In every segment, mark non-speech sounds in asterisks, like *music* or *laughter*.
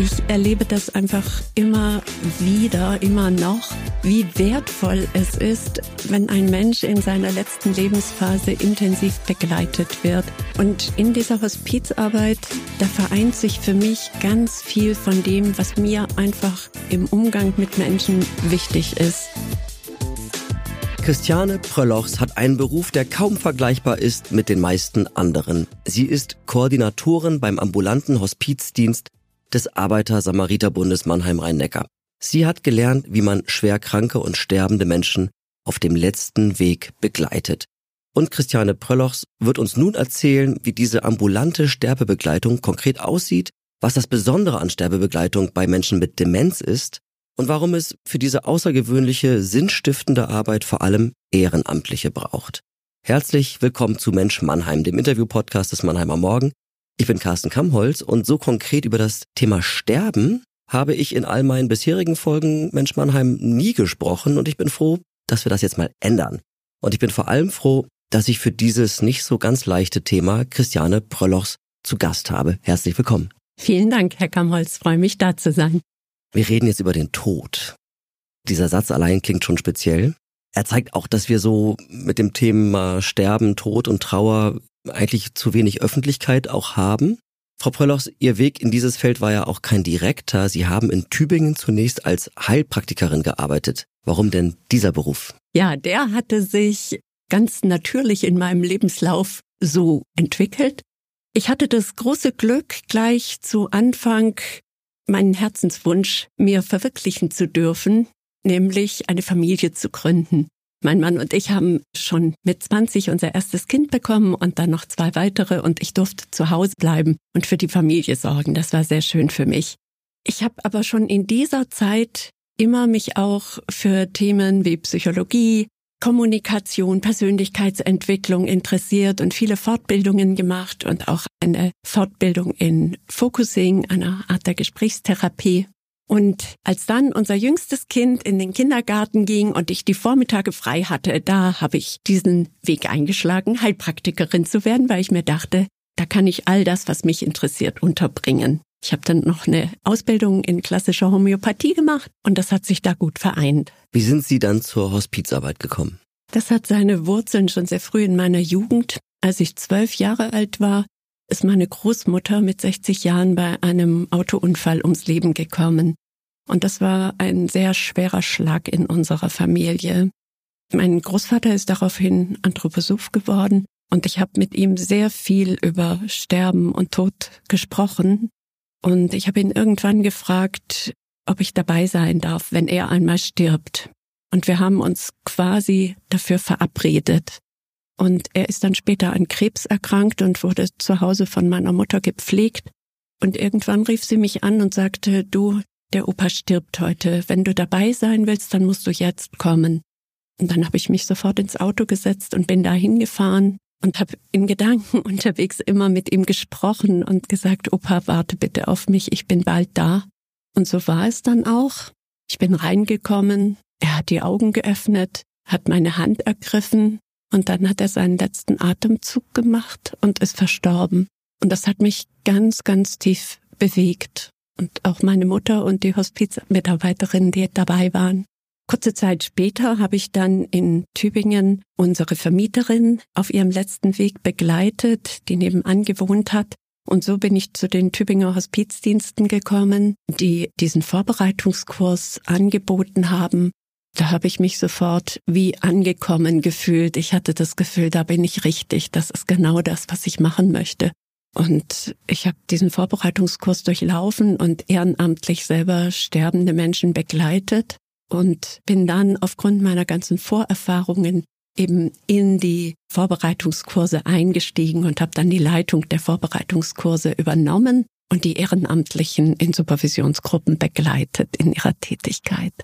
Ich erlebe das einfach immer wieder, immer noch, wie wertvoll es ist, wenn ein Mensch in seiner letzten Lebensphase intensiv begleitet wird. Und in dieser Hospizarbeit, da vereint sich für mich ganz viel von dem, was mir einfach im Umgang mit Menschen wichtig ist. Christiane Pröllochs hat einen Beruf, der kaum vergleichbar ist mit den meisten anderen. Sie ist Koordinatorin beim ambulanten Hospizdienst des Arbeiter-Samariter-Bundes Mannheim-Rhein-Neckar. Sie hat gelernt, wie man schwerkranke und sterbende Menschen auf dem letzten Weg begleitet. Und Christiane Pröllochs wird uns nun erzählen, wie diese ambulante Sterbebegleitung konkret aussieht, was das Besondere an Sterbebegleitung bei Menschen mit Demenz ist und warum es für diese außergewöhnliche, sinnstiftende Arbeit vor allem Ehrenamtliche braucht. Herzlich willkommen zu Mensch Mannheim, dem Interview-Podcast des Mannheimer Morgen. Ich bin Carsten Kammholz und so konkret über das Thema Sterben habe ich in all meinen bisherigen Folgen Mensch Mannheim nie gesprochen und ich bin froh, dass wir das jetzt mal ändern. Und ich bin vor allem froh, dass ich für dieses nicht so ganz leichte Thema Christiane Pröllochs zu Gast habe. Herzlich willkommen. Vielen Dank, Herr Kammholz. Freue mich, da zu sein. Wir reden jetzt über den Tod. Dieser Satz allein klingt schon speziell. Er zeigt auch, dass wir so mit dem Thema Sterben, Tod und Trauer eigentlich zu wenig Öffentlichkeit auch haben. Frau Pröllochs, Ihr Weg in dieses Feld war ja auch kein direkter. Sie haben in Tübingen zunächst als Heilpraktikerin gearbeitet. Warum denn dieser Beruf? Ja, der hatte sich ganz natürlich in meinem Lebenslauf so entwickelt. Ich hatte das große Glück, gleich zu Anfang meinen Herzenswunsch mir verwirklichen zu dürfen, nämlich eine Familie zu gründen. Mein Mann und ich haben schon mit 20 unser erstes Kind bekommen und dann noch zwei weitere und ich durfte zu Hause bleiben und für die Familie sorgen. Das war sehr schön für mich. Ich habe aber schon in dieser Zeit immer mich auch für Themen wie Psychologie, Kommunikation, Persönlichkeitsentwicklung interessiert und viele Fortbildungen gemacht und auch eine Fortbildung in Focusing, einer Art der Gesprächstherapie. Und als dann unser jüngstes Kind in den Kindergarten ging und ich die Vormittage frei hatte, da habe ich diesen Weg eingeschlagen, Heilpraktikerin zu werden, weil ich mir dachte, da kann ich all das, was mich interessiert, unterbringen. Ich habe dann noch eine Ausbildung in klassischer Homöopathie gemacht und das hat sich da gut vereint. Wie sind Sie dann zur Hospizarbeit gekommen? Das hat seine Wurzeln schon sehr früh in meiner Jugend. Als ich zwölf Jahre alt war, ist meine Großmutter mit 60 Jahren bei einem Autounfall ums Leben gekommen. Und das war ein sehr schwerer Schlag in unserer Familie. Mein Großvater ist daraufhin Anthroposoph geworden und ich habe mit ihm sehr viel über Sterben und Tod gesprochen. Und ich habe ihn irgendwann gefragt, ob ich dabei sein darf, wenn er einmal stirbt. Und wir haben uns quasi dafür verabredet. Und er ist dann später an Krebs erkrankt und wurde zu Hause von meiner Mutter gepflegt. Und irgendwann rief sie mich an und sagte, du, der Opa stirbt heute. Wenn du dabei sein willst, dann musst du jetzt kommen. Und dann habe ich mich sofort ins Auto gesetzt und bin da hingefahren und habe in Gedanken *laughs* unterwegs immer mit ihm gesprochen und gesagt, Opa, warte bitte auf mich, ich bin bald da. Und so war es dann auch. Ich bin reingekommen, er hat die Augen geöffnet, hat meine Hand ergriffen und dann hat er seinen letzten Atemzug gemacht und ist verstorben. Und das hat mich ganz, ganz tief bewegt. Und auch meine Mutter und die Hospizmitarbeiterinnen, die dabei waren. Kurze Zeit später habe ich dann in Tübingen unsere Vermieterin auf ihrem letzten Weg begleitet, die nebenan gewohnt hat. Und so bin ich zu den Tübinger Hospizdiensten gekommen, die diesen Vorbereitungskurs angeboten haben da habe ich mich sofort wie angekommen gefühlt. Ich hatte das Gefühl, da bin ich richtig. Das ist genau das, was ich machen möchte. Und ich habe diesen Vorbereitungskurs durchlaufen und ehrenamtlich selber sterbende Menschen begleitet und bin dann aufgrund meiner ganzen Vorerfahrungen eben in die Vorbereitungskurse eingestiegen und habe dann die Leitung der Vorbereitungskurse übernommen und die Ehrenamtlichen in Supervisionsgruppen begleitet in ihrer Tätigkeit.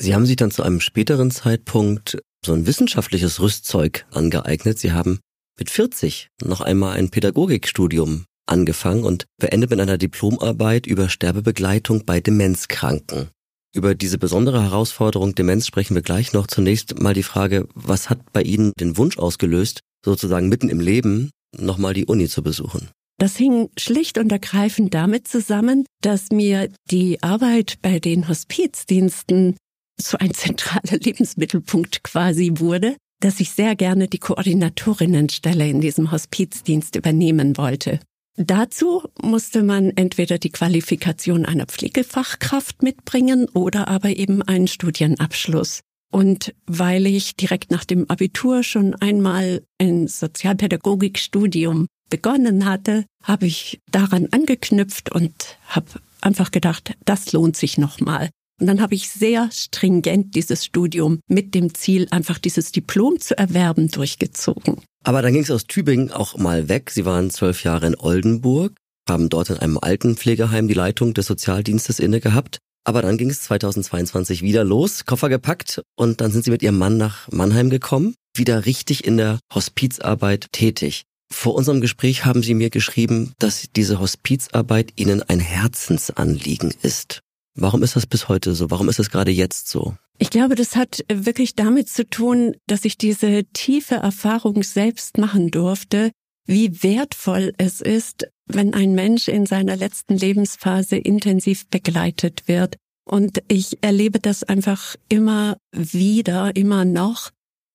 Sie haben sich dann zu einem späteren Zeitpunkt so ein wissenschaftliches Rüstzeug angeeignet. Sie haben mit 40 noch einmal ein Pädagogikstudium angefangen und beendet mit einer Diplomarbeit über Sterbebegleitung bei Demenzkranken. Über diese besondere Herausforderung Demenz sprechen wir gleich noch. Zunächst mal die Frage, was hat bei Ihnen den Wunsch ausgelöst, sozusagen mitten im Leben nochmal die Uni zu besuchen? Das hing schlicht und ergreifend damit zusammen, dass mir die Arbeit bei den Hospizdiensten so ein zentraler Lebensmittelpunkt quasi wurde, dass ich sehr gerne die Koordinatorinnenstelle in diesem Hospizdienst übernehmen wollte. Dazu musste man entweder die Qualifikation einer Pflegefachkraft mitbringen oder aber eben einen Studienabschluss. Und weil ich direkt nach dem Abitur schon einmal ein Sozialpädagogikstudium begonnen hatte, habe ich daran angeknüpft und habe einfach gedacht, das lohnt sich nochmal. Und dann habe ich sehr stringent dieses Studium mit dem Ziel, einfach dieses Diplom zu erwerben, durchgezogen. Aber dann ging es aus Tübingen auch mal weg. Sie waren zwölf Jahre in Oldenburg, haben dort in einem Altenpflegeheim die Leitung des Sozialdienstes inne gehabt. Aber dann ging es 2022 wieder los, Koffer gepackt und dann sind Sie mit Ihrem Mann nach Mannheim gekommen, wieder richtig in der Hospizarbeit tätig. Vor unserem Gespräch haben Sie mir geschrieben, dass diese Hospizarbeit Ihnen ein Herzensanliegen ist. Warum ist das bis heute so? Warum ist es gerade jetzt so? Ich glaube, das hat wirklich damit zu tun, dass ich diese tiefe Erfahrung selbst machen durfte, wie wertvoll es ist, wenn ein Mensch in seiner letzten Lebensphase intensiv begleitet wird. Und ich erlebe das einfach immer wieder, immer noch,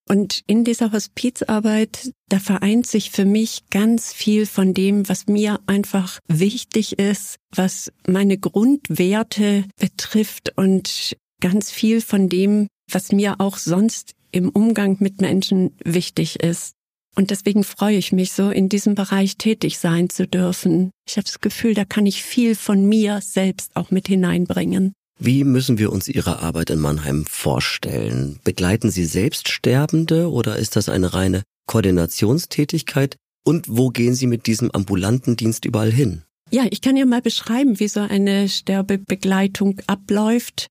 und in dieser Hospizarbeit, da vereint sich für mich ganz viel von dem, was mir einfach wichtig ist, was meine Grundwerte betrifft und ganz viel von dem, was mir auch sonst im Umgang mit Menschen wichtig ist. Und deswegen freue ich mich so, in diesem Bereich tätig sein zu dürfen. Ich habe das Gefühl, da kann ich viel von mir selbst auch mit hineinbringen. Wie müssen wir uns Ihre Arbeit in Mannheim vorstellen? Begleiten Sie selbst Sterbende oder ist das eine reine Koordinationstätigkeit? Und wo gehen Sie mit diesem ambulanten Dienst überall hin? Ja, ich kann ja mal beschreiben, wie so eine Sterbebegleitung abläuft.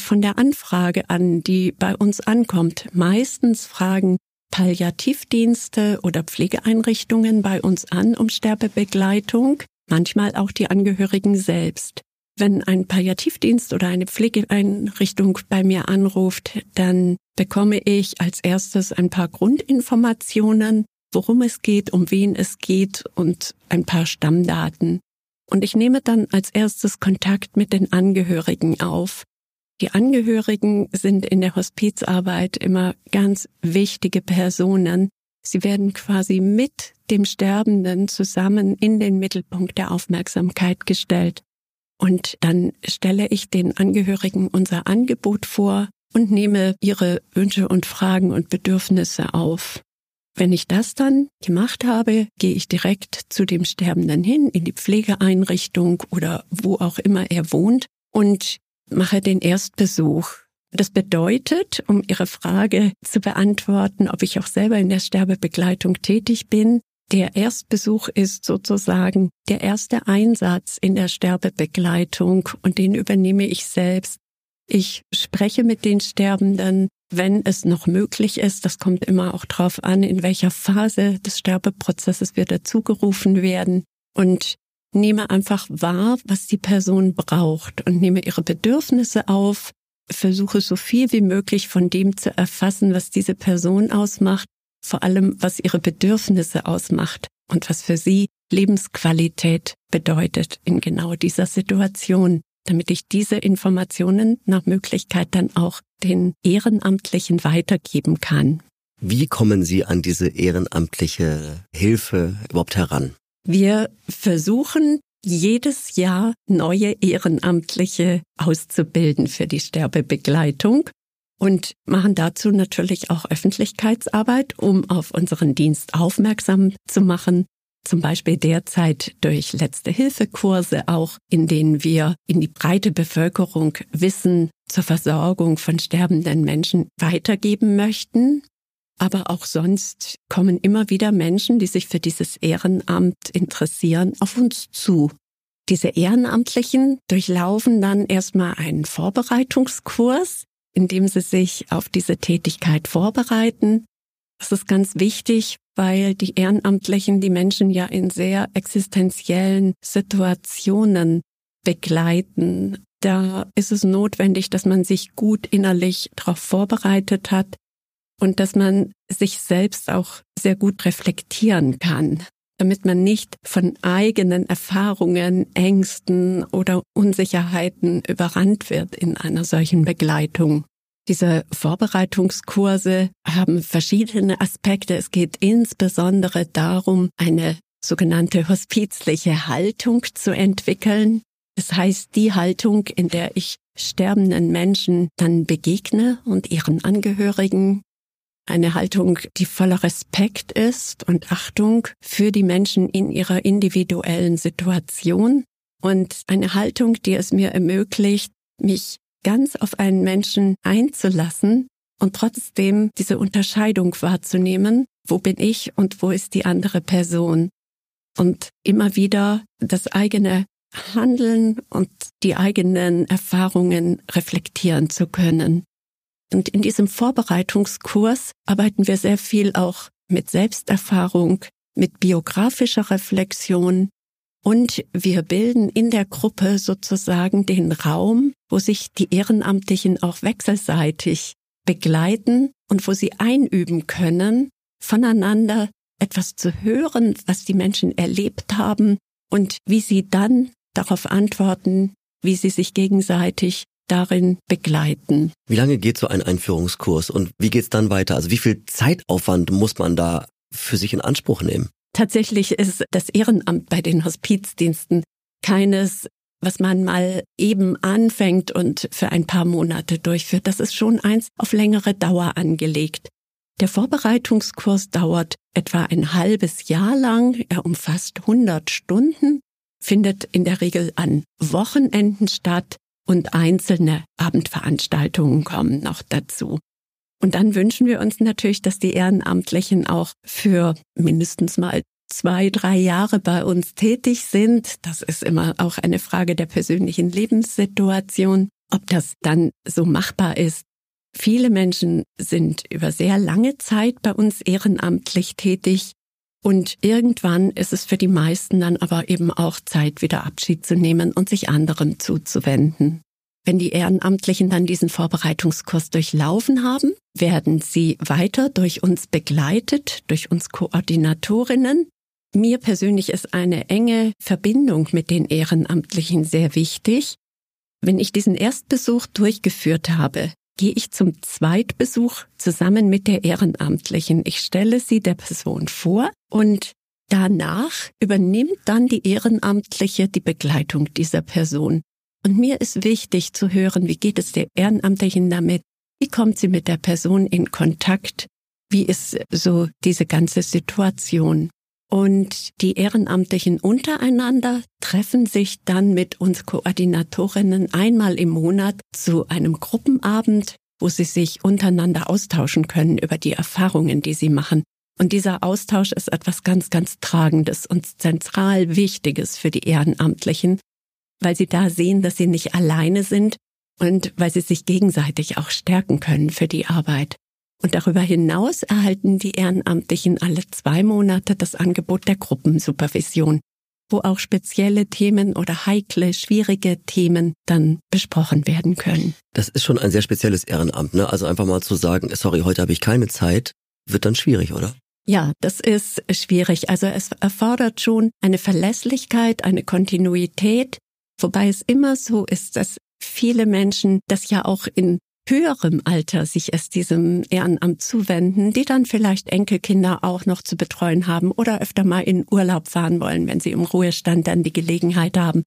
Von der Anfrage an, die bei uns ankommt. Meistens fragen Palliativdienste oder Pflegeeinrichtungen bei uns an um Sterbebegleitung, manchmal auch die Angehörigen selbst. Wenn ein Palliativdienst oder eine Pflegeeinrichtung bei mir anruft, dann bekomme ich als erstes ein paar Grundinformationen, worum es geht, um wen es geht und ein paar Stammdaten. Und ich nehme dann als erstes Kontakt mit den Angehörigen auf. Die Angehörigen sind in der Hospizarbeit immer ganz wichtige Personen. Sie werden quasi mit dem Sterbenden zusammen in den Mittelpunkt der Aufmerksamkeit gestellt. Und dann stelle ich den Angehörigen unser Angebot vor und nehme ihre Wünsche und Fragen und Bedürfnisse auf. Wenn ich das dann gemacht habe, gehe ich direkt zu dem Sterbenden hin, in die Pflegeeinrichtung oder wo auch immer er wohnt und mache den Erstbesuch. Das bedeutet, um Ihre Frage zu beantworten, ob ich auch selber in der Sterbebegleitung tätig bin, der Erstbesuch ist sozusagen der erste Einsatz in der Sterbebegleitung und den übernehme ich selbst. Ich spreche mit den Sterbenden, wenn es noch möglich ist. Das kommt immer auch darauf an, in welcher Phase des Sterbeprozesses wir dazugerufen werden und nehme einfach wahr, was die Person braucht und nehme ihre Bedürfnisse auf, versuche so viel wie möglich von dem zu erfassen, was diese Person ausmacht vor allem was ihre Bedürfnisse ausmacht und was für sie Lebensqualität bedeutet in genau dieser Situation, damit ich diese Informationen nach Möglichkeit dann auch den Ehrenamtlichen weitergeben kann. Wie kommen Sie an diese ehrenamtliche Hilfe überhaupt heran? Wir versuchen jedes Jahr neue Ehrenamtliche auszubilden für die Sterbebegleitung und machen dazu natürlich auch Öffentlichkeitsarbeit, um auf unseren Dienst aufmerksam zu machen. Zum Beispiel derzeit durch letzte Hilfekurse auch, in denen wir in die breite Bevölkerung Wissen zur Versorgung von sterbenden Menschen weitergeben möchten. Aber auch sonst kommen immer wieder Menschen, die sich für dieses Ehrenamt interessieren, auf uns zu. Diese Ehrenamtlichen durchlaufen dann erstmal einen Vorbereitungskurs, indem sie sich auf diese Tätigkeit vorbereiten. Das ist ganz wichtig, weil die Ehrenamtlichen die Menschen ja in sehr existenziellen Situationen begleiten. Da ist es notwendig, dass man sich gut innerlich darauf vorbereitet hat und dass man sich selbst auch sehr gut reflektieren kann. Damit man nicht von eigenen Erfahrungen, Ängsten oder Unsicherheiten überrannt wird in einer solchen Begleitung. Diese Vorbereitungskurse haben verschiedene Aspekte. Es geht insbesondere darum, eine sogenannte hospizliche Haltung zu entwickeln. Das heißt, die Haltung, in der ich sterbenden Menschen dann begegne und ihren Angehörigen. Eine Haltung, die voller Respekt ist und Achtung für die Menschen in ihrer individuellen Situation und eine Haltung, die es mir ermöglicht, mich ganz auf einen Menschen einzulassen und trotzdem diese Unterscheidung wahrzunehmen, wo bin ich und wo ist die andere Person. Und immer wieder das eigene Handeln und die eigenen Erfahrungen reflektieren zu können. Und in diesem Vorbereitungskurs arbeiten wir sehr viel auch mit Selbsterfahrung, mit biografischer Reflexion, und wir bilden in der Gruppe sozusagen den Raum, wo sich die Ehrenamtlichen auch wechselseitig begleiten und wo sie einüben können, voneinander etwas zu hören, was die Menschen erlebt haben und wie sie dann darauf antworten, wie sie sich gegenseitig darin begleiten. Wie lange geht so ein Einführungskurs und wie geht's dann weiter? Also wie viel Zeitaufwand muss man da für sich in Anspruch nehmen? Tatsächlich ist das Ehrenamt bei den Hospizdiensten keines, was man mal eben anfängt und für ein paar Monate durchführt. Das ist schon eins auf längere Dauer angelegt. Der Vorbereitungskurs dauert etwa ein halbes Jahr lang. Er umfasst 100 Stunden, findet in der Regel an Wochenenden statt und einzelne Abendveranstaltungen kommen noch dazu. Und dann wünschen wir uns natürlich, dass die Ehrenamtlichen auch für mindestens mal zwei, drei Jahre bei uns tätig sind. Das ist immer auch eine Frage der persönlichen Lebenssituation, ob das dann so machbar ist. Viele Menschen sind über sehr lange Zeit bei uns ehrenamtlich tätig und irgendwann ist es für die meisten dann aber eben auch Zeit, wieder Abschied zu nehmen und sich anderem zuzuwenden. Wenn die Ehrenamtlichen dann diesen Vorbereitungskurs durchlaufen haben, werden sie weiter durch uns begleitet, durch uns Koordinatorinnen. Mir persönlich ist eine enge Verbindung mit den Ehrenamtlichen sehr wichtig. Wenn ich diesen Erstbesuch durchgeführt habe, gehe ich zum Zweitbesuch zusammen mit der Ehrenamtlichen. Ich stelle sie der Person vor und danach übernimmt dann die Ehrenamtliche die Begleitung dieser Person. Und mir ist wichtig zu hören, wie geht es der Ehrenamtlichen damit? Wie kommt sie mit der Person in Kontakt? Wie ist so diese ganze Situation? Und die Ehrenamtlichen untereinander treffen sich dann mit uns Koordinatorinnen einmal im Monat zu einem Gruppenabend, wo sie sich untereinander austauschen können über die Erfahrungen, die sie machen. Und dieser Austausch ist etwas ganz, ganz Tragendes und zentral Wichtiges für die Ehrenamtlichen, weil sie da sehen, dass sie nicht alleine sind und weil sie sich gegenseitig auch stärken können für die Arbeit. Und darüber hinaus erhalten die Ehrenamtlichen alle zwei Monate das Angebot der Gruppensupervision, wo auch spezielle Themen oder heikle, schwierige Themen dann besprochen werden können. Das ist schon ein sehr spezielles Ehrenamt, ne? Also einfach mal zu sagen, sorry, heute habe ich keine Zeit, wird dann schwierig, oder? Ja, das ist schwierig. Also es erfordert schon eine Verlässlichkeit, eine Kontinuität, Wobei es immer so ist, dass viele Menschen das ja auch in höherem Alter sich erst diesem Ehrenamt zuwenden, die dann vielleicht Enkelkinder auch noch zu betreuen haben oder öfter mal in Urlaub fahren wollen, wenn sie im Ruhestand dann die Gelegenheit haben.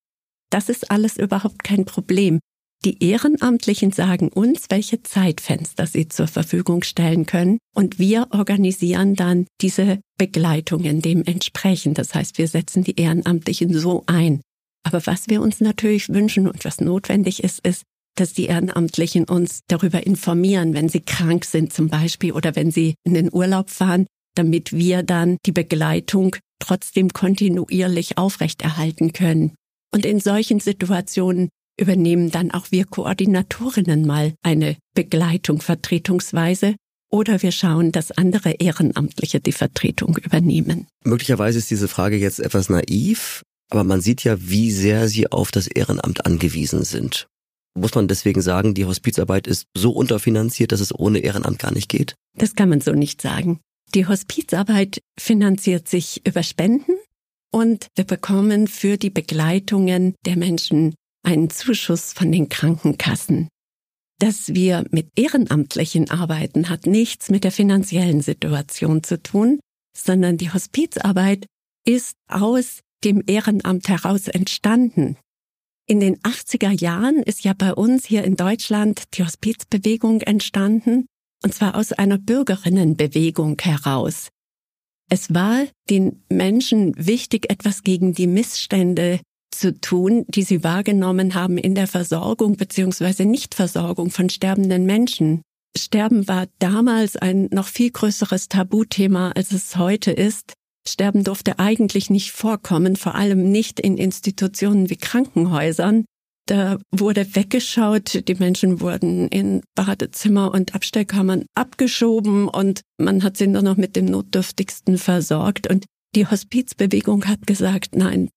Das ist alles überhaupt kein Problem. Die Ehrenamtlichen sagen uns, welche Zeitfenster sie zur Verfügung stellen können und wir organisieren dann diese Begleitungen dementsprechend. Das heißt, wir setzen die Ehrenamtlichen so ein, aber was wir uns natürlich wünschen und was notwendig ist, ist, dass die Ehrenamtlichen uns darüber informieren, wenn sie krank sind zum Beispiel oder wenn sie in den Urlaub fahren, damit wir dann die Begleitung trotzdem kontinuierlich aufrechterhalten können. Und in solchen Situationen übernehmen dann auch wir Koordinatorinnen mal eine Begleitung vertretungsweise oder wir schauen, dass andere Ehrenamtliche die Vertretung übernehmen. Möglicherweise ist diese Frage jetzt etwas naiv, aber man sieht ja, wie sehr sie auf das Ehrenamt angewiesen sind. Muss man deswegen sagen, die Hospizarbeit ist so unterfinanziert, dass es ohne Ehrenamt gar nicht geht? Das kann man so nicht sagen. Die Hospizarbeit finanziert sich über Spenden und wir bekommen für die Begleitungen der Menschen einen Zuschuss von den Krankenkassen. Dass wir mit Ehrenamtlichen arbeiten, hat nichts mit der finanziellen Situation zu tun, sondern die Hospizarbeit ist aus dem Ehrenamt heraus entstanden. In den 80er Jahren ist ja bei uns hier in Deutschland die Hospizbewegung entstanden, und zwar aus einer Bürgerinnenbewegung heraus. Es war den Menschen wichtig, etwas gegen die Missstände zu tun, die sie wahrgenommen haben in der Versorgung bzw. Nichtversorgung von sterbenden Menschen. Sterben war damals ein noch viel größeres Tabuthema, als es heute ist. Sterben durfte eigentlich nicht vorkommen, vor allem nicht in Institutionen wie Krankenhäusern. Da wurde weggeschaut, die Menschen wurden in Badezimmer und Abstellkammern abgeschoben und man hat sie nur noch mit dem Notdürftigsten versorgt. Und die Hospizbewegung hat gesagt, nein,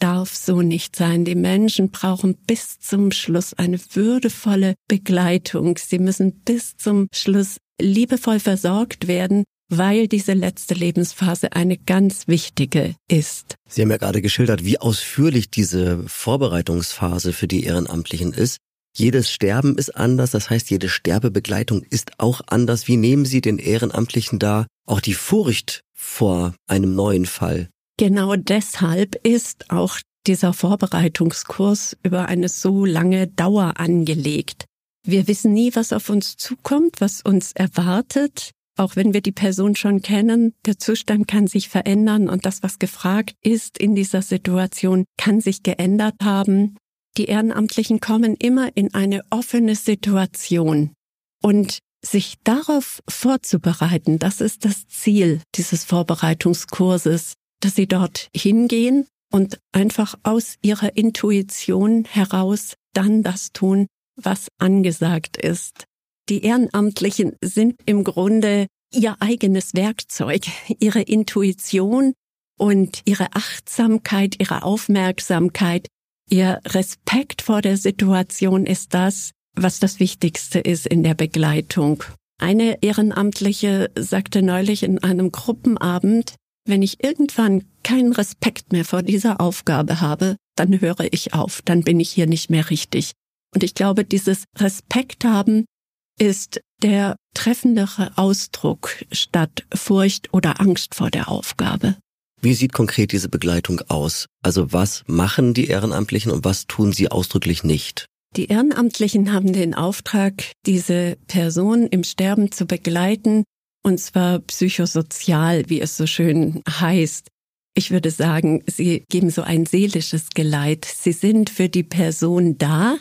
darf so nicht sein. Die Menschen brauchen bis zum Schluss eine würdevolle Begleitung. Sie müssen bis zum Schluss liebevoll versorgt werden, weil diese letzte Lebensphase eine ganz wichtige ist. Sie haben ja gerade geschildert, wie ausführlich diese Vorbereitungsphase für die Ehrenamtlichen ist. Jedes Sterben ist anders, das heißt, jede Sterbebegleitung ist auch anders. Wie nehmen Sie den Ehrenamtlichen da auch die Furcht vor einem neuen Fall? Genau deshalb ist auch dieser Vorbereitungskurs über eine so lange Dauer angelegt. Wir wissen nie, was auf uns zukommt, was uns erwartet. Auch wenn wir die Person schon kennen, der Zustand kann sich verändern und das, was gefragt ist in dieser Situation, kann sich geändert haben. Die Ehrenamtlichen kommen immer in eine offene Situation. Und sich darauf vorzubereiten, das ist das Ziel dieses Vorbereitungskurses, dass sie dort hingehen und einfach aus ihrer Intuition heraus dann das tun, was angesagt ist. Die Ehrenamtlichen sind im Grunde ihr eigenes Werkzeug, ihre Intuition und ihre Achtsamkeit, ihre Aufmerksamkeit, ihr Respekt vor der Situation ist das, was das Wichtigste ist in der Begleitung. Eine Ehrenamtliche sagte neulich in einem Gruppenabend, wenn ich irgendwann keinen Respekt mehr vor dieser Aufgabe habe, dann höre ich auf, dann bin ich hier nicht mehr richtig. Und ich glaube, dieses Respekt haben ist der treffendere Ausdruck statt Furcht oder Angst vor der Aufgabe. Wie sieht konkret diese Begleitung aus? Also was machen die Ehrenamtlichen und was tun sie ausdrücklich nicht? Die Ehrenamtlichen haben den Auftrag, diese Person im Sterben zu begleiten, und zwar psychosozial, wie es so schön heißt. Ich würde sagen, sie geben so ein seelisches Geleit. Sie sind für die Person da,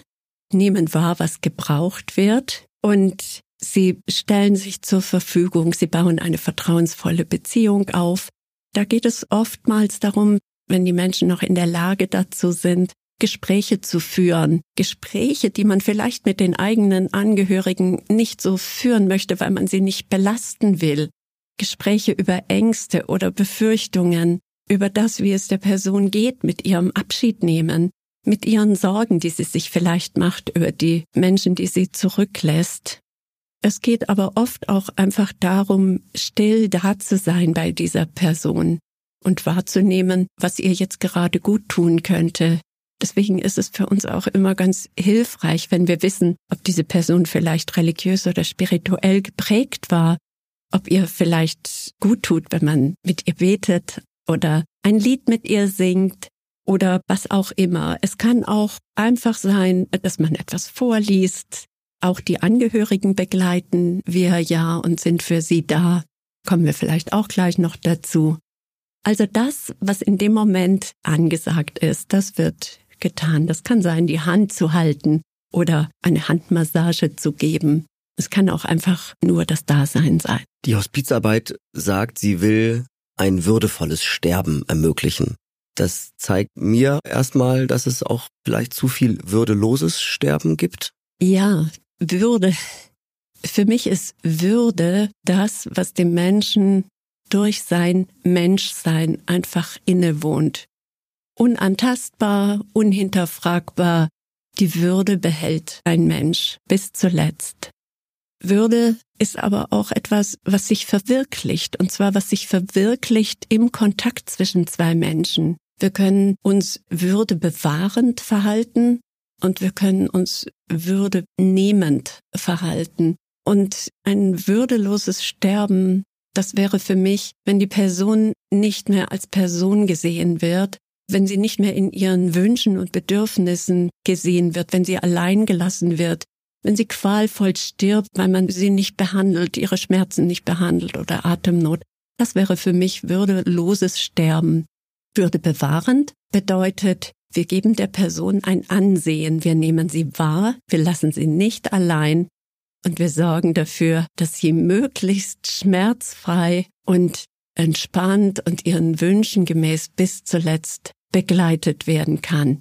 nehmen wahr, was gebraucht wird und sie stellen sich zur Verfügung, sie bauen eine vertrauensvolle Beziehung auf. Da geht es oftmals darum, wenn die Menschen noch in der Lage dazu sind, Gespräche zu führen. Gespräche, die man vielleicht mit den eigenen Angehörigen nicht so führen möchte, weil man sie nicht belasten will. Gespräche über Ängste oder Befürchtungen, über das, wie es der Person geht mit ihrem Abschied nehmen, mit ihren Sorgen, die sie sich vielleicht macht über die Menschen, die sie zurücklässt. Es geht aber oft auch einfach darum, still da zu sein bei dieser Person und wahrzunehmen, was ihr jetzt gerade gut tun könnte. Deswegen ist es für uns auch immer ganz hilfreich, wenn wir wissen, ob diese Person vielleicht religiös oder spirituell geprägt war, ob ihr vielleicht gut tut, wenn man mit ihr betet oder ein Lied mit ihr singt, oder was auch immer. Es kann auch einfach sein, dass man etwas vorliest. Auch die Angehörigen begleiten wir ja und sind für sie da. Kommen wir vielleicht auch gleich noch dazu. Also das, was in dem Moment angesagt ist, das wird getan. Das kann sein, die Hand zu halten oder eine Handmassage zu geben. Es kann auch einfach nur das Dasein sein. Die Hospizarbeit sagt, sie will ein würdevolles Sterben ermöglichen. Das zeigt mir erstmal, dass es auch vielleicht zu viel würdeloses Sterben gibt. Ja, Würde. Für mich ist Würde das, was dem Menschen durch sein Menschsein einfach innewohnt. Unantastbar, unhinterfragbar, die Würde behält ein Mensch bis zuletzt. Würde ist aber auch etwas, was sich verwirklicht, und zwar was sich verwirklicht im Kontakt zwischen zwei Menschen. Wir können uns würdebewahrend verhalten und wir können uns würdenehmend verhalten. Und ein würdeloses Sterben, das wäre für mich, wenn die Person nicht mehr als Person gesehen wird, wenn sie nicht mehr in ihren Wünschen und Bedürfnissen gesehen wird, wenn sie allein gelassen wird, wenn sie qualvoll stirbt, weil man sie nicht behandelt, ihre Schmerzen nicht behandelt oder Atemnot. Das wäre für mich würdeloses Sterben. Würde bewahrend bedeutet, wir geben der Person ein Ansehen, wir nehmen sie wahr, wir lassen sie nicht allein und wir sorgen dafür, dass sie möglichst schmerzfrei und entspannt und ihren Wünschen gemäß bis zuletzt begleitet werden kann.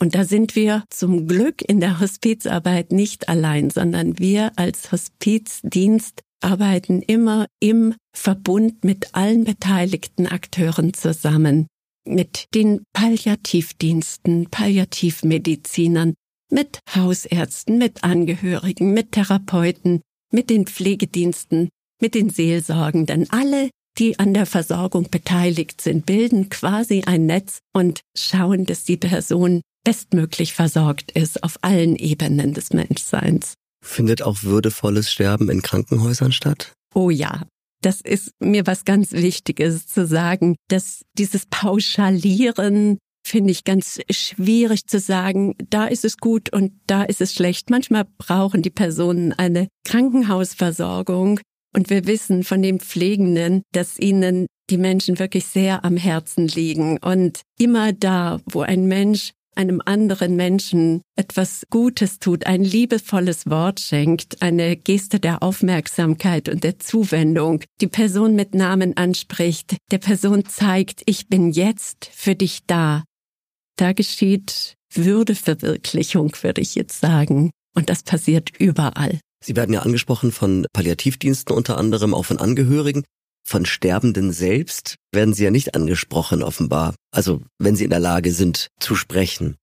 Und da sind wir zum Glück in der Hospizarbeit nicht allein, sondern wir als Hospizdienst arbeiten immer im Verbund mit allen beteiligten Akteuren zusammen, mit den Palliativdiensten, Palliativmedizinern, mit Hausärzten, mit Angehörigen, mit Therapeuten, mit den Pflegediensten, mit den Seelsorgenden. Alle, die an der Versorgung beteiligt sind, bilden quasi ein Netz und schauen, dass die Person bestmöglich versorgt ist auf allen Ebenen des Menschseins. Findet auch würdevolles Sterben in Krankenhäusern statt? Oh ja. Das ist mir was ganz Wichtiges zu sagen, dass dieses Pauschalieren finde ich ganz schwierig zu sagen, da ist es gut und da ist es schlecht. Manchmal brauchen die Personen eine Krankenhausversorgung und wir wissen von den Pflegenden, dass ihnen die Menschen wirklich sehr am Herzen liegen und immer da, wo ein Mensch einem anderen Menschen etwas Gutes tut, ein liebevolles Wort schenkt, eine Geste der Aufmerksamkeit und der Zuwendung, die Person mit Namen anspricht, der Person zeigt, ich bin jetzt für dich da. Da geschieht Würdeverwirklichung, würde ich jetzt sagen. Und das passiert überall. Sie werden ja angesprochen von Palliativdiensten unter anderem, auch von Angehörigen. Von Sterbenden selbst werden Sie ja nicht angesprochen, offenbar. Also wenn Sie in der Lage sind zu sprechen.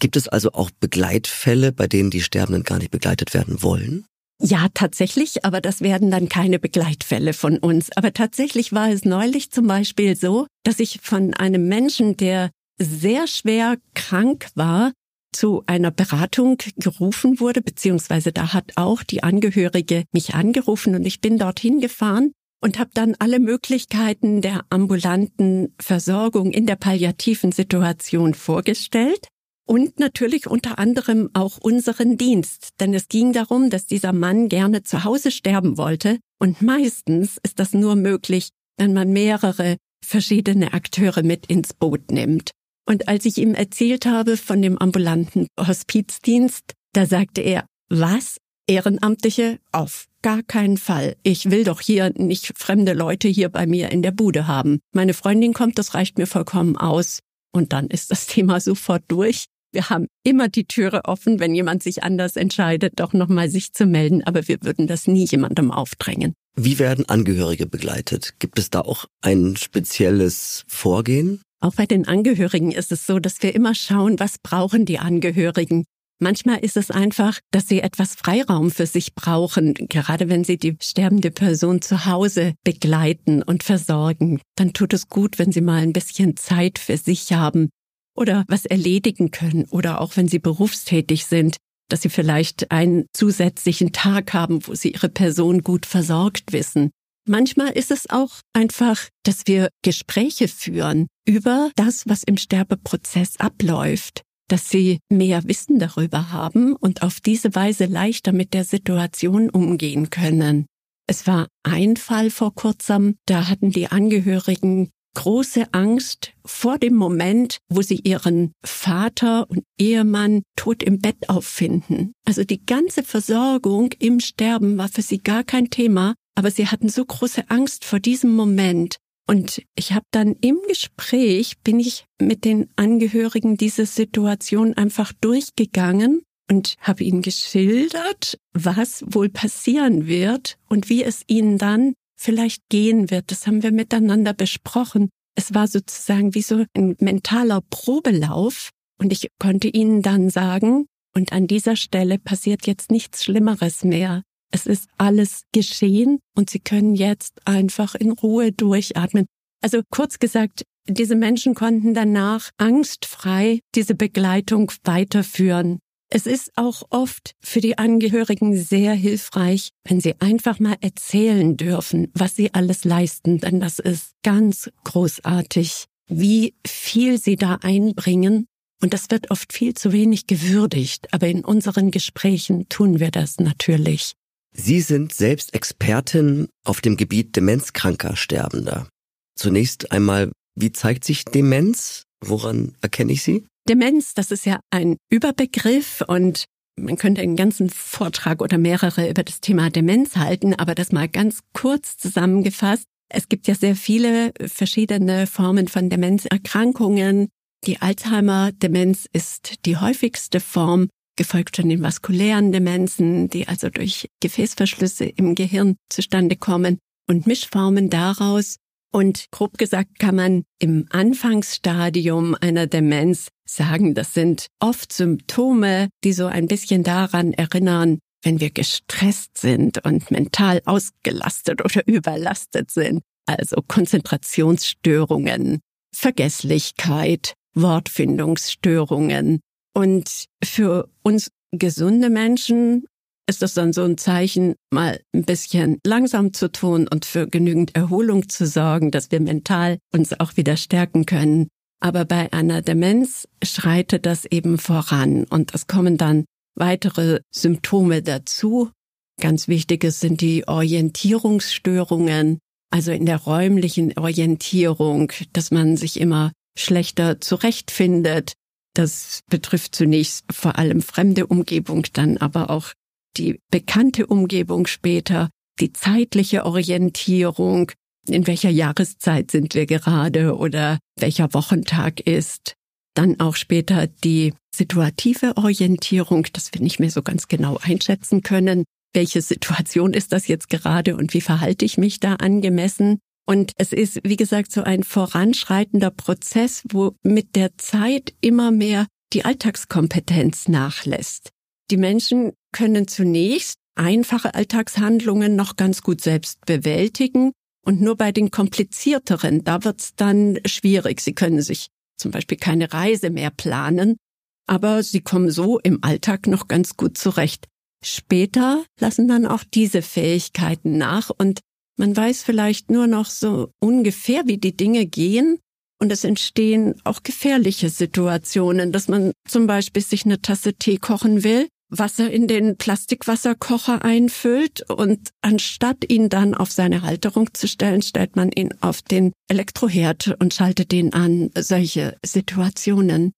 Gibt es also auch Begleitfälle, bei denen die Sterbenden gar nicht begleitet werden wollen? Ja, tatsächlich, aber das werden dann keine Begleitfälle von uns. Aber tatsächlich war es neulich zum Beispiel so, dass ich von einem Menschen, der sehr schwer krank war, zu einer Beratung gerufen wurde, beziehungsweise da hat auch die Angehörige mich angerufen und ich bin dorthin gefahren und habe dann alle Möglichkeiten der ambulanten Versorgung in der palliativen Situation vorgestellt und natürlich unter anderem auch unseren Dienst, denn es ging darum, dass dieser Mann gerne zu Hause sterben wollte und meistens ist das nur möglich, wenn man mehrere verschiedene Akteure mit ins Boot nimmt. Und als ich ihm erzählt habe von dem ambulanten Hospizdienst, da sagte er, was? Ehrenamtliche? Auf gar keinen Fall. Ich will doch hier nicht fremde Leute hier bei mir in der Bude haben. Meine Freundin kommt, das reicht mir vollkommen aus. Und dann ist das *laughs* Thema sofort durch. Wir haben immer die Türe offen, wenn jemand sich anders entscheidet, doch nochmal sich zu melden, aber wir würden das nie jemandem aufdrängen. Wie werden Angehörige begleitet? Gibt es da auch ein spezielles Vorgehen? Auch bei den Angehörigen ist es so, dass wir immer schauen, was brauchen die Angehörigen. Manchmal ist es einfach, dass sie etwas Freiraum für sich brauchen, gerade wenn sie die sterbende Person zu Hause begleiten und versorgen. Dann tut es gut, wenn sie mal ein bisschen Zeit für sich haben oder was erledigen können oder auch wenn sie berufstätig sind, dass sie vielleicht einen zusätzlichen Tag haben, wo sie ihre Person gut versorgt wissen. Manchmal ist es auch einfach, dass wir Gespräche führen über das, was im Sterbeprozess abläuft dass sie mehr Wissen darüber haben und auf diese Weise leichter mit der Situation umgehen können. Es war ein Fall vor kurzem, da hatten die Angehörigen große Angst vor dem Moment, wo sie ihren Vater und Ehemann tot im Bett auffinden. Also die ganze Versorgung im Sterben war für sie gar kein Thema, aber sie hatten so große Angst vor diesem Moment, und ich habe dann im Gespräch, bin ich mit den Angehörigen diese Situation einfach durchgegangen und habe ihnen geschildert, was wohl passieren wird und wie es ihnen dann vielleicht gehen wird. Das haben wir miteinander besprochen. Es war sozusagen wie so ein mentaler Probelauf und ich konnte ihnen dann sagen, und an dieser Stelle passiert jetzt nichts Schlimmeres mehr. Es ist alles geschehen und sie können jetzt einfach in Ruhe durchatmen. Also kurz gesagt, diese Menschen konnten danach angstfrei diese Begleitung weiterführen. Es ist auch oft für die Angehörigen sehr hilfreich, wenn sie einfach mal erzählen dürfen, was sie alles leisten, denn das ist ganz großartig, wie viel sie da einbringen. Und das wird oft viel zu wenig gewürdigt, aber in unseren Gesprächen tun wir das natürlich. Sie sind selbst Expertin auf dem Gebiet demenzkranker Sterbender. Zunächst einmal, wie zeigt sich Demenz? Woran erkenne ich sie? Demenz, das ist ja ein Überbegriff und man könnte einen ganzen Vortrag oder mehrere über das Thema Demenz halten, aber das mal ganz kurz zusammengefasst. Es gibt ja sehr viele verschiedene Formen von Demenzerkrankungen. Die Alzheimer-Demenz ist die häufigste Form, gefolgt von den vaskulären Demenzen, die also durch Gefäßverschlüsse im Gehirn zustande kommen und Mischformen daraus und grob gesagt kann man im Anfangsstadium einer Demenz sagen, das sind oft Symptome, die so ein bisschen daran erinnern, wenn wir gestresst sind und mental ausgelastet oder überlastet sind. Also Konzentrationsstörungen, Vergesslichkeit, Wortfindungsstörungen. Und für uns gesunde Menschen ist das dann so ein Zeichen, mal ein bisschen langsam zu tun und für genügend Erholung zu sorgen, dass wir mental uns auch wieder stärken können. Aber bei einer Demenz schreitet das eben voran und es kommen dann weitere Symptome dazu. Ganz wichtiges sind die Orientierungsstörungen, also in der räumlichen Orientierung, dass man sich immer schlechter zurechtfindet. Das betrifft zunächst vor allem fremde Umgebung, dann aber auch die bekannte Umgebung später, die zeitliche Orientierung, in welcher Jahreszeit sind wir gerade oder welcher Wochentag ist. Dann auch später die situative Orientierung, dass wir nicht mehr so ganz genau einschätzen können, welche Situation ist das jetzt gerade und wie verhalte ich mich da angemessen. Und es ist, wie gesagt, so ein voranschreitender Prozess, wo mit der Zeit immer mehr die Alltagskompetenz nachlässt. Die Menschen können zunächst einfache Alltagshandlungen noch ganz gut selbst bewältigen und nur bei den komplizierteren, da wird's dann schwierig. Sie können sich zum Beispiel keine Reise mehr planen, aber sie kommen so im Alltag noch ganz gut zurecht. Später lassen dann auch diese Fähigkeiten nach und man weiß vielleicht nur noch so ungefähr, wie die Dinge gehen. Und es entstehen auch gefährliche Situationen, dass man zum Beispiel sich eine Tasse Tee kochen will Wasser in den Plastikwasserkocher einfüllt und anstatt ihn dann auf seine Halterung zu stellen, stellt man ihn auf den Elektroherd und schaltet ihn an. Solche Situationen.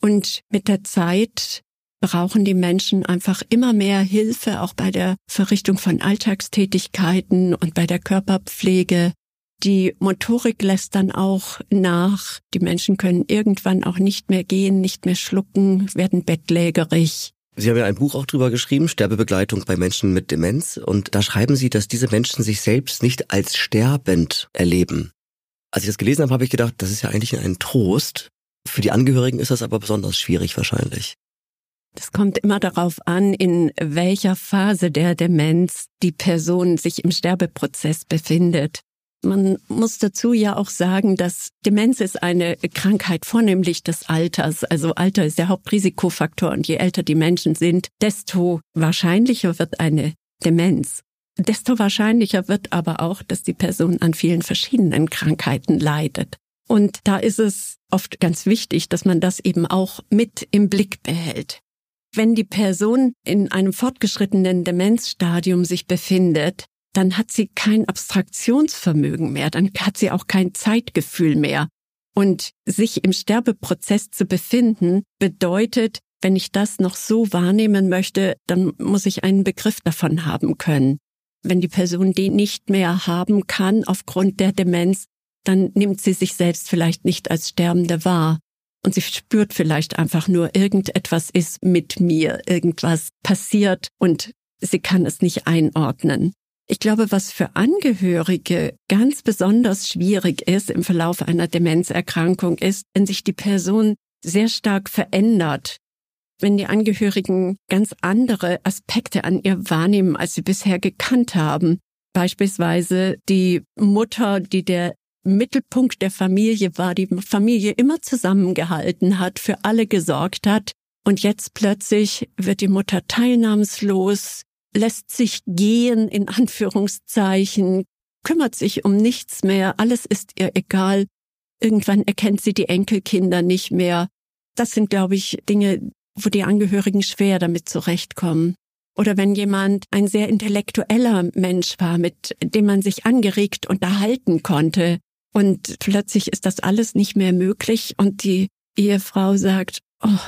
Und mit der Zeit brauchen die Menschen einfach immer mehr Hilfe, auch bei der Verrichtung von Alltagstätigkeiten und bei der Körperpflege. Die Motorik lässt dann auch nach. Die Menschen können irgendwann auch nicht mehr gehen, nicht mehr schlucken, werden bettlägerig. Sie haben ja ein Buch auch drüber geschrieben, Sterbebegleitung bei Menschen mit Demenz. Und da schreiben Sie, dass diese Menschen sich selbst nicht als sterbend erleben. Als ich das gelesen habe, habe ich gedacht, das ist ja eigentlich ein Trost. Für die Angehörigen ist das aber besonders schwierig wahrscheinlich. Das kommt immer darauf an, in welcher Phase der Demenz die Person sich im Sterbeprozess befindet. Man muss dazu ja auch sagen, dass Demenz ist eine Krankheit vornehmlich des Alters. Also Alter ist der Hauptrisikofaktor und je älter die Menschen sind, desto wahrscheinlicher wird eine Demenz. Desto wahrscheinlicher wird aber auch, dass die Person an vielen verschiedenen Krankheiten leidet. Und da ist es oft ganz wichtig, dass man das eben auch mit im Blick behält. Wenn die Person in einem fortgeschrittenen Demenzstadium sich befindet, dann hat sie kein Abstraktionsvermögen mehr, dann hat sie auch kein Zeitgefühl mehr. Und sich im Sterbeprozess zu befinden, bedeutet, wenn ich das noch so wahrnehmen möchte, dann muss ich einen Begriff davon haben können. Wenn die Person den nicht mehr haben kann aufgrund der Demenz, dann nimmt sie sich selbst vielleicht nicht als Sterbende wahr. Und sie spürt vielleicht einfach nur, irgendetwas ist mit mir, irgendwas passiert und sie kann es nicht einordnen. Ich glaube, was für Angehörige ganz besonders schwierig ist im Verlauf einer Demenzerkrankung ist, wenn sich die Person sehr stark verändert, wenn die Angehörigen ganz andere Aspekte an ihr wahrnehmen, als sie bisher gekannt haben. Beispielsweise die Mutter, die der Mittelpunkt der Familie war, die Familie immer zusammengehalten hat, für alle gesorgt hat. Und jetzt plötzlich wird die Mutter teilnahmslos, lässt sich gehen in Anführungszeichen, kümmert sich um nichts mehr, alles ist ihr egal. Irgendwann erkennt sie die Enkelkinder nicht mehr. Das sind, glaube ich, Dinge, wo die Angehörigen schwer damit zurechtkommen. Oder wenn jemand ein sehr intellektueller Mensch war, mit dem man sich angeregt unterhalten konnte, und plötzlich ist das alles nicht mehr möglich und die Ehefrau sagt, oh,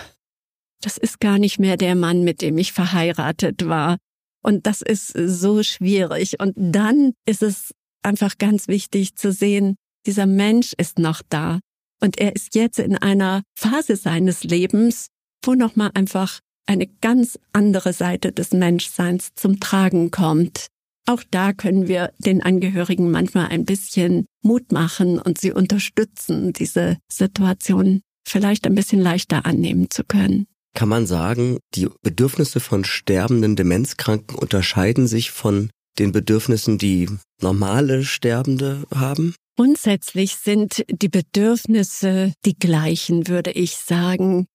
das ist gar nicht mehr der Mann, mit dem ich verheiratet war. Und das ist so schwierig. Und dann ist es einfach ganz wichtig zu sehen, dieser Mensch ist noch da. Und er ist jetzt in einer Phase seines Lebens, wo nochmal einfach eine ganz andere Seite des Menschseins zum Tragen kommt. Auch da können wir den Angehörigen manchmal ein bisschen Mut machen und sie unterstützen, diese Situation vielleicht ein bisschen leichter annehmen zu können. Kann man sagen, die Bedürfnisse von sterbenden Demenzkranken unterscheiden sich von den Bedürfnissen, die normale Sterbende haben? Grundsätzlich sind die Bedürfnisse die gleichen, würde ich sagen.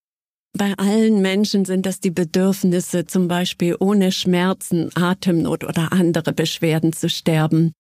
Bei allen Menschen sind das die Bedürfnisse, zum Beispiel ohne Schmerzen, Atemnot oder andere Beschwerden zu sterben.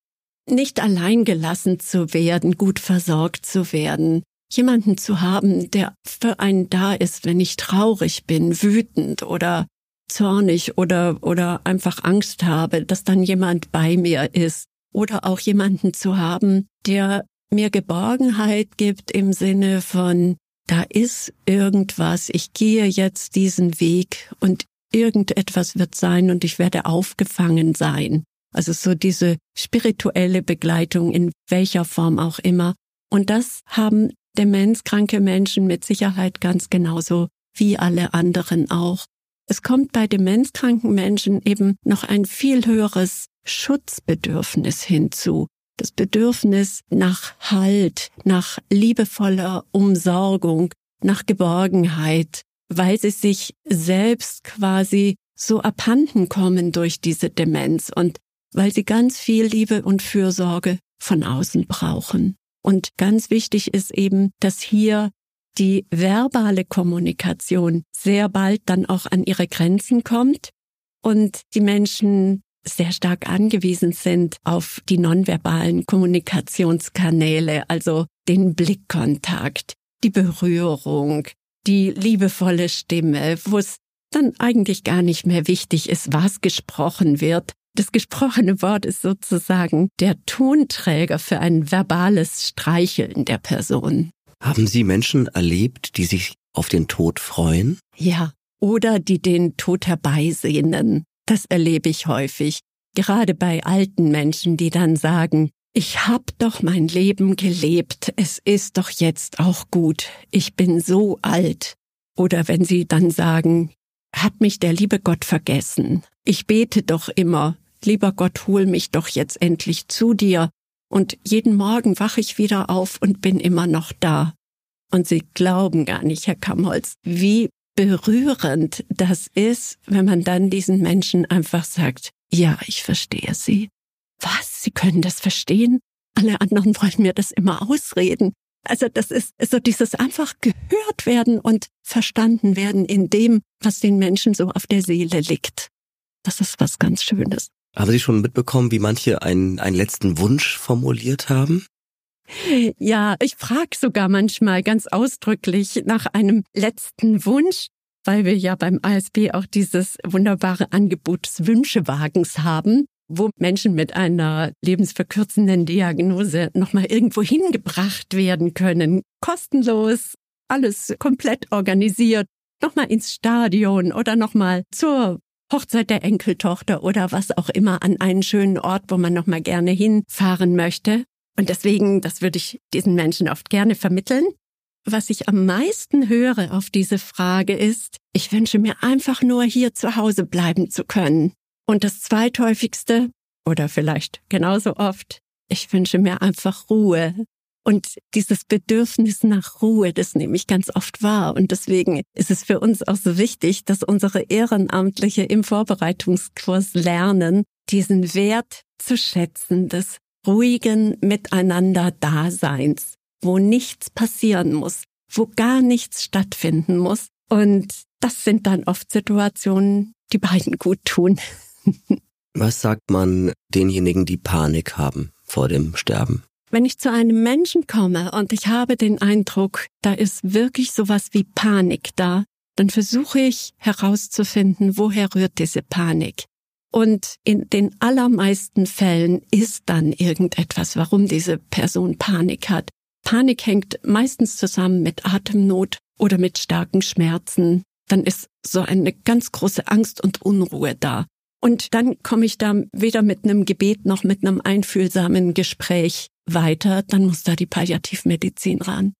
Nicht allein gelassen zu werden, gut versorgt zu werden, jemanden zu haben, der für einen da ist, wenn ich traurig bin, wütend oder zornig oder, oder einfach Angst habe, dass dann jemand bei mir ist. Oder auch jemanden zu haben, der mir Geborgenheit gibt im Sinne von, da ist irgendwas, ich gehe jetzt diesen Weg und irgendetwas wird sein und ich werde aufgefangen sein. Also so diese spirituelle Begleitung in welcher Form auch immer. Und das haben demenzkranke Menschen mit Sicherheit ganz genauso wie alle anderen auch. Es kommt bei demenzkranken Menschen eben noch ein viel höheres Schutzbedürfnis hinzu das Bedürfnis nach Halt, nach liebevoller Umsorgung, nach Geborgenheit, weil sie sich selbst quasi so abhanden kommen durch diese Demenz und weil sie ganz viel Liebe und Fürsorge von außen brauchen. Und ganz wichtig ist eben, dass hier die verbale Kommunikation sehr bald dann auch an ihre Grenzen kommt und die Menschen sehr stark angewiesen sind auf die nonverbalen Kommunikationskanäle, also den Blickkontakt, die Berührung, die liebevolle Stimme, wo es dann eigentlich gar nicht mehr wichtig ist, was gesprochen wird. Das gesprochene Wort ist sozusagen der Tonträger für ein verbales Streicheln der Person. Haben Sie Menschen erlebt, die sich auf den Tod freuen? Ja, oder die den Tod herbeisehnen. Das erlebe ich häufig, gerade bei alten Menschen, die dann sagen, ich hab doch mein Leben gelebt, es ist doch jetzt auch gut, ich bin so alt. Oder wenn sie dann sagen, hat mich der liebe Gott vergessen, ich bete doch immer, lieber Gott, hol mich doch jetzt endlich zu dir, und jeden Morgen wache ich wieder auf und bin immer noch da. Und Sie glauben gar nicht, Herr Kamholz, wie berührend das ist, wenn man dann diesen Menschen einfach sagt, ja, ich verstehe Sie. Was? Sie können das verstehen? Alle anderen wollen mir das immer ausreden. Also das ist so dieses einfach gehört werden und verstanden werden in dem, was den Menschen so auf der Seele liegt. Das ist was ganz Schönes. Haben Sie schon mitbekommen, wie manche einen, einen letzten Wunsch formuliert haben? Ja, ich frage sogar manchmal ganz ausdrücklich nach einem letzten Wunsch, weil wir ja beim ASB auch dieses wunderbare Angebot des Wünschewagens haben, wo Menschen mit einer lebensverkürzenden Diagnose nochmal irgendwo hingebracht werden können. Kostenlos, alles komplett organisiert, nochmal ins Stadion oder nochmal zur Hochzeit der Enkeltochter oder was auch immer an einen schönen Ort, wo man nochmal gerne hinfahren möchte. Und deswegen, das würde ich diesen Menschen oft gerne vermitteln. Was ich am meisten höre auf diese Frage ist, ich wünsche mir einfach nur hier zu Hause bleiben zu können. Und das zweithäufigste, oder vielleicht genauso oft, ich wünsche mir einfach Ruhe. Und dieses Bedürfnis nach Ruhe, das nehme ich ganz oft wahr. Und deswegen ist es für uns auch so wichtig, dass unsere Ehrenamtliche im Vorbereitungskurs lernen, diesen Wert zu schätzen des ruhigen Miteinander-Daseins, wo nichts passieren muss, wo gar nichts stattfinden muss. Und das sind dann oft Situationen, die beiden gut tun. *laughs* Was sagt man denjenigen, die Panik haben vor dem Sterben? Wenn ich zu einem Menschen komme und ich habe den Eindruck, da ist wirklich sowas wie Panik da, dann versuche ich herauszufinden, woher rührt diese Panik. Und in den allermeisten Fällen ist dann irgendetwas, warum diese Person Panik hat. Panik hängt meistens zusammen mit Atemnot oder mit starken Schmerzen. Dann ist so eine ganz große Angst und Unruhe da. Und dann komme ich da weder mit einem Gebet noch mit einem einfühlsamen Gespräch weiter, dann muss da die Palliativmedizin ran.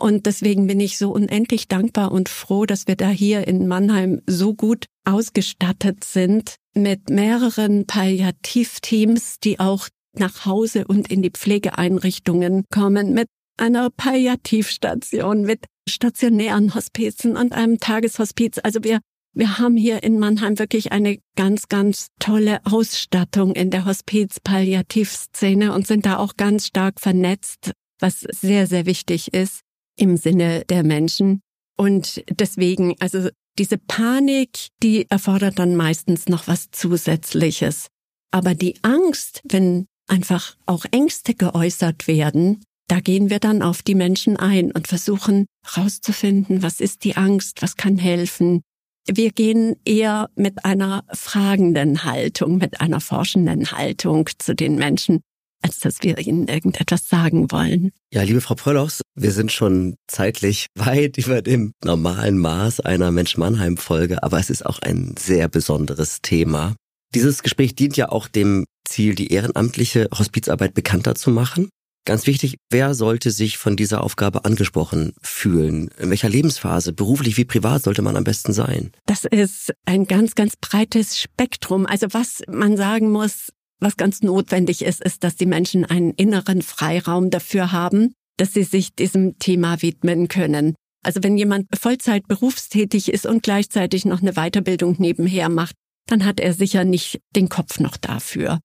Und deswegen bin ich so unendlich dankbar und froh, dass wir da hier in Mannheim so gut ausgestattet sind mit mehreren Palliativteams, die auch nach Hause und in die Pflegeeinrichtungen kommen, mit einer Palliativstation, mit stationären Hospizen und einem Tageshospiz. Also wir wir haben hier in Mannheim wirklich eine ganz, ganz tolle Ausstattung in der Hospiz-Palliativszene und sind da auch ganz stark vernetzt, was sehr, sehr wichtig ist im Sinne der Menschen. Und deswegen, also diese Panik, die erfordert dann meistens noch was Zusätzliches. Aber die Angst, wenn einfach auch Ängste geäußert werden, da gehen wir dann auf die Menschen ein und versuchen herauszufinden, was ist die Angst, was kann helfen, wir gehen eher mit einer fragenden Haltung, mit einer forschenden Haltung zu den Menschen, als dass wir ihnen irgendetwas sagen wollen. Ja, liebe Frau Pröllochs, wir sind schon zeitlich *laughs* weit über dem normalen Maß einer Mensch-Mannheim-Folge, aber es ist auch ein sehr besonderes Thema. Dieses Gespräch dient ja auch dem Ziel, die ehrenamtliche Hospizarbeit bekannter zu machen. Ganz wichtig, wer sollte sich von dieser Aufgabe angesprochen fühlen? In welcher Lebensphase, beruflich wie privat, sollte man am besten sein? Das ist ein ganz, ganz breites Spektrum. Also was man sagen muss, was ganz notwendig ist, ist, dass die Menschen einen inneren Freiraum dafür haben, dass sie sich diesem Thema widmen können. Also wenn jemand Vollzeit berufstätig ist und gleichzeitig noch eine Weiterbildung nebenher macht, dann hat er sicher nicht den Kopf noch dafür.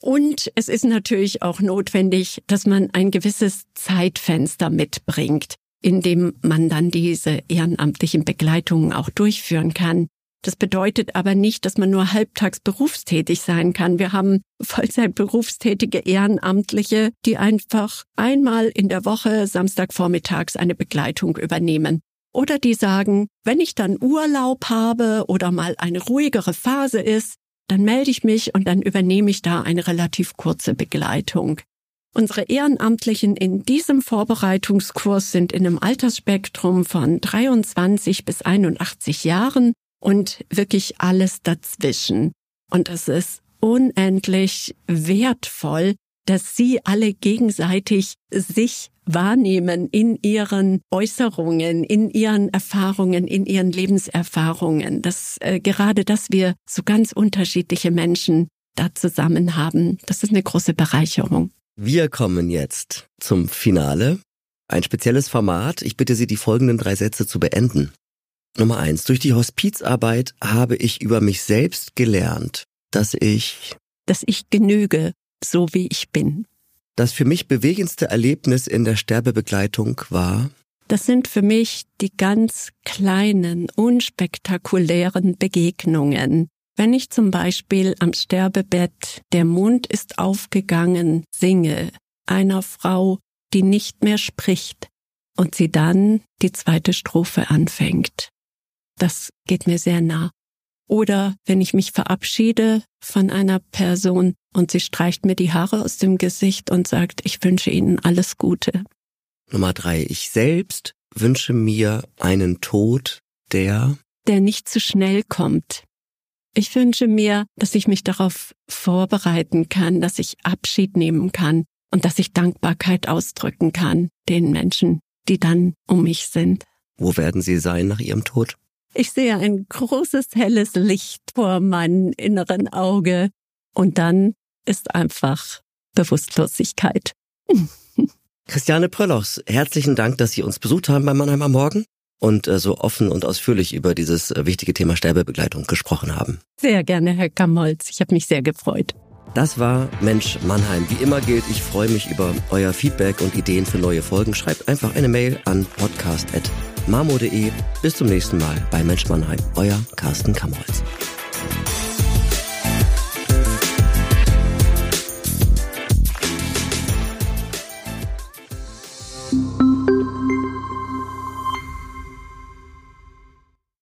Und es ist natürlich auch notwendig, dass man ein gewisses Zeitfenster mitbringt, in dem man dann diese ehrenamtlichen Begleitungen auch durchführen kann. Das bedeutet aber nicht, dass man nur halbtags berufstätig sein kann. Wir haben Vollzeit berufstätige Ehrenamtliche, die einfach einmal in der Woche Samstagvormittags eine Begleitung übernehmen. Oder die sagen, wenn ich dann Urlaub habe oder mal eine ruhigere Phase ist, dann melde ich mich und dann übernehme ich da eine relativ kurze Begleitung. Unsere Ehrenamtlichen in diesem Vorbereitungskurs sind in einem Altersspektrum von 23 bis 81 Jahren und wirklich alles dazwischen. Und es ist unendlich wertvoll, dass sie alle gegenseitig sich wahrnehmen in ihren Äußerungen, in ihren Erfahrungen, in ihren Lebenserfahrungen. dass äh, gerade, dass wir so ganz unterschiedliche Menschen da zusammen haben, das ist eine große Bereicherung. Wir kommen jetzt zum Finale. Ein spezielles Format. Ich bitte Sie, die folgenden drei Sätze zu beenden. Nummer eins. Durch die Hospizarbeit habe ich über mich selbst gelernt, dass ich, dass ich genüge, so wie ich bin. Das für mich bewegendste Erlebnis in der Sterbebegleitung war, das sind für mich die ganz kleinen, unspektakulären Begegnungen. Wenn ich zum Beispiel am Sterbebett Der Mond ist aufgegangen singe, einer Frau, die nicht mehr spricht, und sie dann die zweite Strophe anfängt. Das geht mir sehr nah. Oder wenn ich mich verabschiede von einer Person und sie streicht mir die Haare aus dem Gesicht und sagt, ich wünsche Ihnen alles Gute. Nummer drei. Ich selbst wünsche mir einen Tod, der der nicht zu schnell kommt. Ich wünsche mir, dass ich mich darauf vorbereiten kann, dass ich Abschied nehmen kann und dass ich Dankbarkeit ausdrücken kann den Menschen, die dann um mich sind. Wo werden Sie sein nach Ihrem Tod? Ich sehe ein großes helles Licht vor meinem inneren Auge und dann ist einfach Bewusstlosigkeit. *laughs* Christiane Pröllochs, herzlichen Dank, dass Sie uns besucht haben bei Mannheimer Morgen und äh, so offen und ausführlich über dieses äh, wichtige Thema Sterbebegleitung gesprochen haben. Sehr gerne, Herr Kamholz. Ich habe mich sehr gefreut. Das war Mensch Mannheim. Wie immer gilt, ich freue mich über euer Feedback und Ideen für neue Folgen. Schreibt einfach eine Mail an podcast.marmo.de. Bis zum nächsten Mal bei Mensch Mannheim. Euer Carsten Kamholz.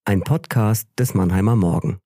Ein Podcast des Mannheimer Morgen.